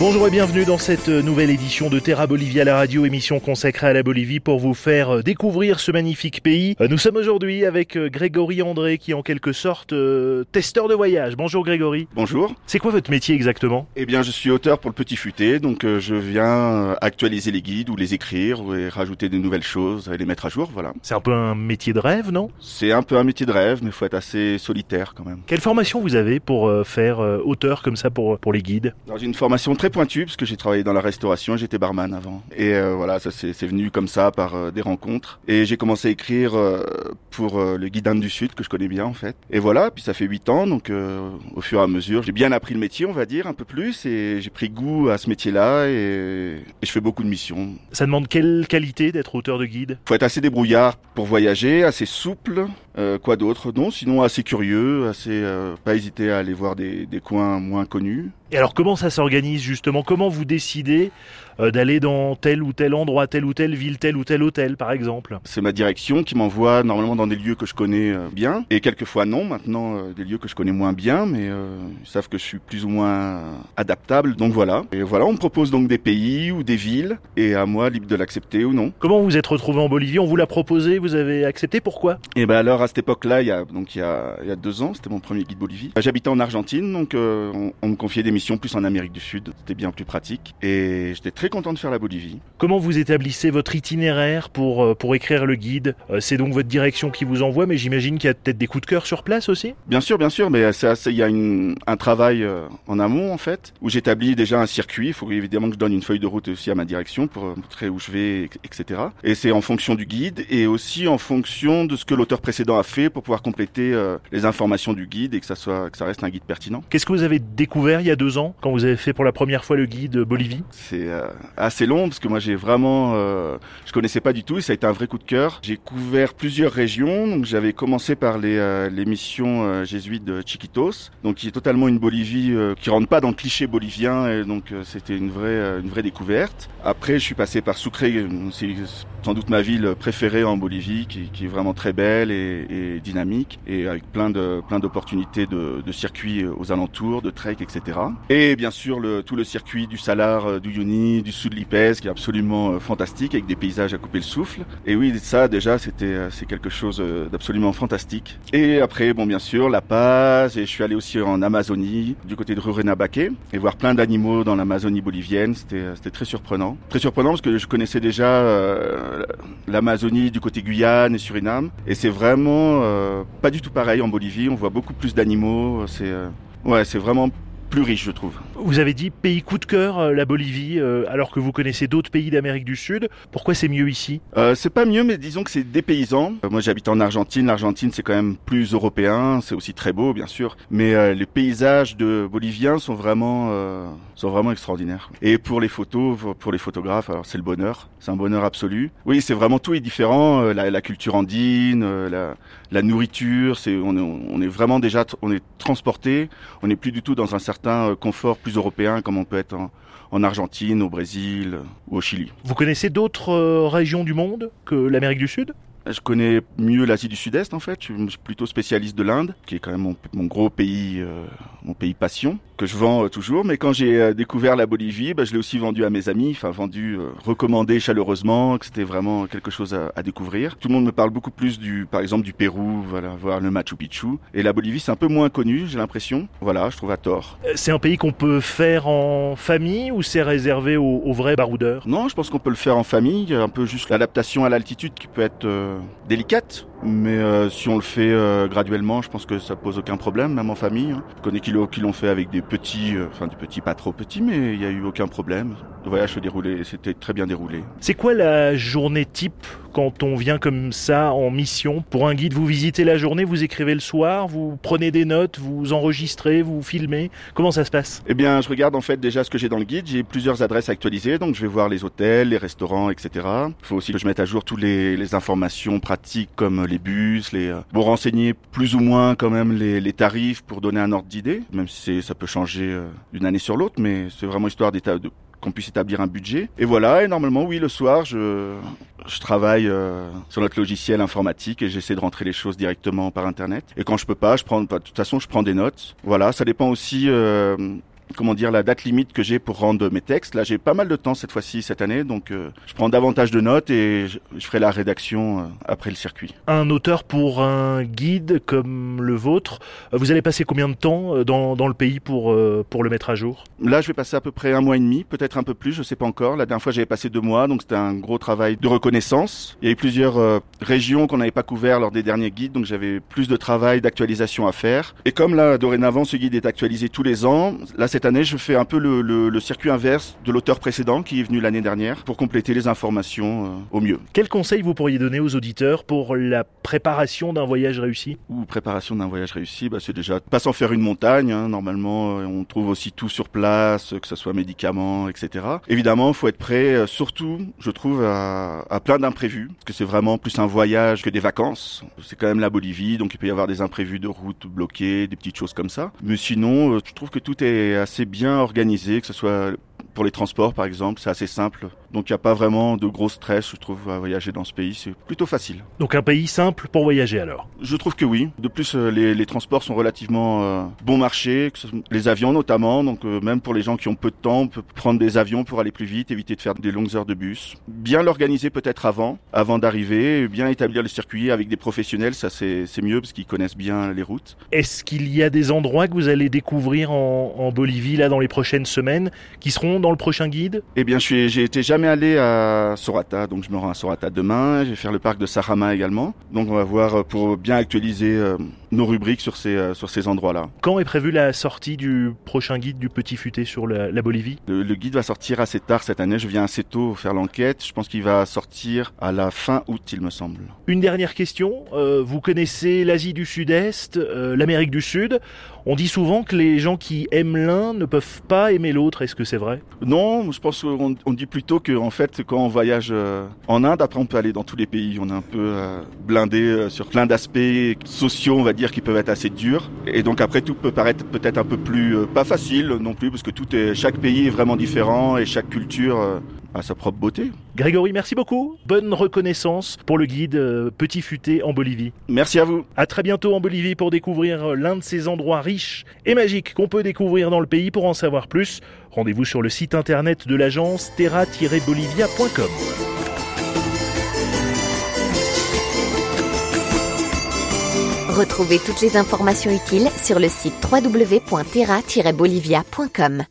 Bonjour et bienvenue dans cette nouvelle édition de Terra Bolivia la radio, émission consacrée à la Bolivie pour vous faire euh, découvrir ce magnifique pays. Euh, nous sommes aujourd'hui avec euh, Grégory André qui est en quelque sorte testeur de voyage. Bonjour Grégory. Bonjour. C'est quoi votre métier exactement? Eh bien je suis auteur pour le Petit Futé, donc je viens actualiser les guides ou les écrire ou rajouter de nouvelles choses et les mettre à jour, voilà. C'est un peu un métier de rêve, non? C'est un peu un métier de rêve, mais il faut être assez solitaire quand même. Quelle formation vous avez pour faire auteur comme ça pour, pour les guides? J'ai une formation très pointu parce que j'ai travaillé dans la restauration, j'étais barman avant. Et euh, voilà, ça c'est venu comme ça par euh, des rencontres. Et j'ai commencé à écrire euh, pour le Guide d'Inde du Sud que je connais bien en fait. Et voilà, puis ça fait huit ans, donc au fur et à mesure, j'ai bien appris le métier, on va dire, un peu plus, et j'ai pris goût à ce métier-là, et, et, je fais beaucoup de missions. Ça demande quelle qualité d'être auteur de guide? Faut être assez débrouillard pour voyager, assez souple, quoi d'autre? Non, sinon assez curieux, assez pas hésiter à aller voir des, des coins moins connus. Et alors comment ça s'organise justement? Comment vous décidez euh, d'aller dans tel ou tel endroit, telle ou telle ville, tel ou tel hôtel par exemple? C'est ma direction qui m'envoie normalement dans des lieux que je connais euh, bien. Et quelquefois non, maintenant euh, des lieux que je connais moins bien mais ils savent que je suis plus ou moins adaptable. Donc voilà. Et voilà, on me propose donc des pays ou des villes. Et à moi libre de l'accepter ou non. Comment vous êtes retrouvé en Bolivie? On vous l'a proposé, vous avez accepté, pourquoi? Et eh ben alors à cette époque-là, il y a donc il y a, il y a deux ans, c'était mon premier guide Bolivie. J'habitais en Argentine donc on, on me confiait des missions plus en Amérique du Sud, c'était bien plus pratique et j'étais très content de faire la Bolivie. Comment vous établissez votre itinéraire pour, euh, pour écrire le guide? Euh, C'est donc votre direction qui vous envoie, mais j'imagine qu'il y a peut-être des coups de cœur sur place aussi? Bien sûr, bien sûr, mais il y a un travail euh, en amont en fait, où j'établis déjà un circuit. Il faut évidemment que je donne une feuille de route aussi à ma direction pour montrer où je vais, etc. Et c'est en fonction du guide et aussi en fonction de ce que l'auteur précédent a fait pour pouvoir compléter les informations du guide et que ça soit que ça reste un guide pertinent. Qu'est-ce que vous avez découvert il y a deux ans quand vous avez fait pour la première fois le guide Bolivie? C'est assez long parce que moi j'ai vraiment, euh, je connaissais pas du tout et ça a été un vrai coup de cœur. J'ai couvert plusieurs régions, donc j'avais commencé par les, euh, les missions euh, jésuites de Chiquitos, donc qui est totalement une Bolivie euh, qui rentre pas dans le cliché bolivien et donc c'était une vraie, une vraie découverte. Après je suis passé par Sucre, c'est sans doute ma ville préférée en Bolivie, qui, qui est vraiment très belle et, et, dynamique et avec plein de plein d'opportunités de, de circuits aux alentours, de trek, etc. Et bien sûr le, tout le circuit du Salar, du Uyuni, du Sud Lipez qui est absolument euh, fantastique avec des paysages à couper le souffle. Et oui, ça déjà c'était euh, c'est quelque chose euh, d'absolument fantastique. Et après bon bien sûr La Paz et je suis allé aussi en Amazonie du côté de Rurrenabaque et voir plein d'animaux dans l'Amazonie bolivienne, c'était c'était très surprenant. Très surprenant parce que je connaissais déjà l'Amazonie du côté Guyane et Suriname et c'est vraiment pas du tout pareil en Bolivie, on voit beaucoup plus d'animaux, c'est c'est vraiment plus riche, je trouve. Vous avez dit pays coup de cœur, euh, la Bolivie, euh, alors que vous connaissez d'autres pays d'Amérique du Sud. Pourquoi c'est mieux ici? Euh, C'est pas mieux, mais disons que c'est des paysans. moi, j'habite en Argentine. L'Argentine, c'est quand même plus européen. C'est aussi très beau, bien sûr. Mais les paysages de boliviens sont vraiment, sont vraiment extraordinaires. Et pour les photos, pour les photographes, alors c'est le bonheur. C'est un bonheur absolu. Oui, c'est vraiment tout est différent. La, la culture andine, la, la nourriture, c'est on, on est vraiment déjà, on est transporté. On n'est plus du tout dans un certain euh, confort plus européen comme on peut être en, Argentine, au Brésil ou au Chili. Vous connaissez d'autres euh, régions du monde que l'Amérique du Sud? Je connais mieux l'Asie du Sud-Est en fait. Je suis plutôt spécialiste de l'Inde, qui est quand même mon, gros pays, euh, mon pays passion que je vends euh, toujours. Mais quand j'ai euh, découvert la Bolivie, bah, je l'ai aussi vendu à mes amis, enfin vendu, recommandé chaleureusement, que c'était vraiment quelque chose à, à, découvrir. Tout le monde me parle beaucoup plus du, par exemple, du Pérou, voilà, voir le Machu Picchu. Et la Bolivie, c'est un peu moins connu, j'ai l'impression. Voilà, je trouve à tort. C'est un pays qu'on peut faire en famille ou c'est réservé aux, aux, vrais baroudeurs? Non, je pense qu'on peut le faire en famille. Un peu juste l'adaptation à l'altitude qui peut être délicate. Mais euh, si on le fait euh, graduellement, je pense que ça pose aucun problème, même en famille. Hein. Je connais qui l'ont fait avec des petits, euh, enfin des petits pas trop petits, mais il n'y a eu aucun problème. Le voyage se déroulait, c'était très bien déroulé. C'est quoi la journée type quand on vient comme ça en mission? Pour un guide Vous visitez la journée, vous écrivez le soir, vous prenez des notes, vous enregistrez, vous filmez. Comment ça se passe? Eh bien, je regarde en fait déjà ce que j'ai dans le guide. J'ai plusieurs adresses actualisées, donc je vais voir les hôtels, les restaurants, etc. Il faut aussi que je mette à jour toutes les, les informations pratiques comme les bus, les euh, bon renseigner plus ou moins quand même les, tarifs pour donner un ordre d'idée, même si ça peut changer euh, d'une année sur l'autre, mais c'est vraiment histoire qu'on puisse établir un budget. Et voilà, et normalement, oui, le soir, je, je travaille euh, sur notre logiciel informatique et j'essaie de rentrer les choses directement par Internet. Et quand je peux pas, je prends, de toute façon, je prends des notes. Voilà, ça dépend aussi euh, comment dire la date limite que j'ai pour rendre mes textes. Là, j'ai pas mal de temps cette fois-ci cette année, donc euh, je prends davantage de notes et je, ferai la rédaction euh, après le circuit. Un auteur pour un guide comme le vôtre, euh, vous allez passer combien de temps dans, dans le pays pour pour le mettre à jour? Là, je vais passer à peu près un mois et demi, peut-être un peu plus, je sais pas encore. La dernière fois, j'avais passé deux mois, donc c'était un gros travail de reconnaissance. Il y a eu plusieurs régions qu'on n'avait pas couvert lors des derniers guides, donc j'avais plus de travail d'actualisation à faire. Et comme là, dorénavant, ce guide est actualisé tous les ans, là cette année, je fais un peu le, le, circuit inverse de l'auteur précédent qui est venu l'année dernière pour compléter les informations euh, au mieux. Quel conseil vous pourriez donner aux auditeurs pour la préparation d'un voyage réussi? Ou préparation d'un voyage réussi, bah, c'est déjà pas sans faire une montagne. Hein. Normalement, euh, on trouve aussi tout sur place, que ce soit médicaments, etc. Évidemment, il faut être prêt, euh, surtout, je trouve, à, à plein d'imprévus, parce que c'est vraiment plus un voyage que des vacances. C'est quand même la Bolivie, donc il peut y avoir des imprévus de route bloquées, des petites choses comme ça. Mais sinon, je trouve que tout est assez bien organisé, que ce soit pour les transports, par exemple, c'est assez simple. Donc il n'y a pas vraiment de gros stress, je trouve, à voyager dans ce pays. C'est plutôt facile. Donc un pays simple pour voyager alors? Je trouve que oui. De plus, euh, les, transports sont relativement euh, bon marché, les avions notamment. Donc euh, même pour les gens qui ont peu de temps, on peut prendre des avions pour aller plus vite, éviter de faire des longues heures de bus. Bien l'organiser peut-être avant, avant d'arriver, bien établir le circuit avec des professionnels, ça c'est mieux parce qu'ils connaissent bien les routes. Est-ce qu'il y a des endroits que vous allez découvrir en, en Bolivie là dans les prochaines semaines qui seront dans le prochain guide Eh bien, j'ai été jamais allé à Sorata, donc je me rends à Sorata demain. Je vais faire le parc de Sarama également. Donc on va voir euh, pour bien actualiser euh, nos rubriques sur ces, euh, sur ces endroits-là. Quand est prévue la sortie du prochain guide du Petit Futé sur la, Bolivie? Le, guide va sortir assez tard cette année. Je viens assez tôt faire l'enquête. Je pense qu'il va sortir à la fin août, il me semble. Une dernière question. vous connaissez l'Asie du Sud-Est, l'Amérique du Sud? On dit souvent que les gens qui aiment l'un ne peuvent pas aimer l'autre. Est-ce que c'est vrai? Non, je pense qu'on on dit plutôt que en fait, quand on voyage euh, en Inde, après on peut aller dans tous les pays. On est un peu euh, blindé euh, sur plein d'aspects sociaux, on va dire, qui peuvent être assez durs. Et donc après, tout peut paraître peut-être un peu plus pas facile non plus, parce que tout est, chaque pays est vraiment différent et chaque culture a sa propre beauté. Grégory, merci beaucoup. Bonne reconnaissance pour le guide Petit Futé en Bolivie. Merci à vous. À très bientôt en Bolivie pour découvrir l'un de ces endroits riches et magiques qu'on peut découvrir dans le pays. Pour en savoir plus, rendez-vous sur le site internet de l'agence terra-bolivia.com. Retrouvez toutes les informations utiles sur le site www.terra-bolivia.com.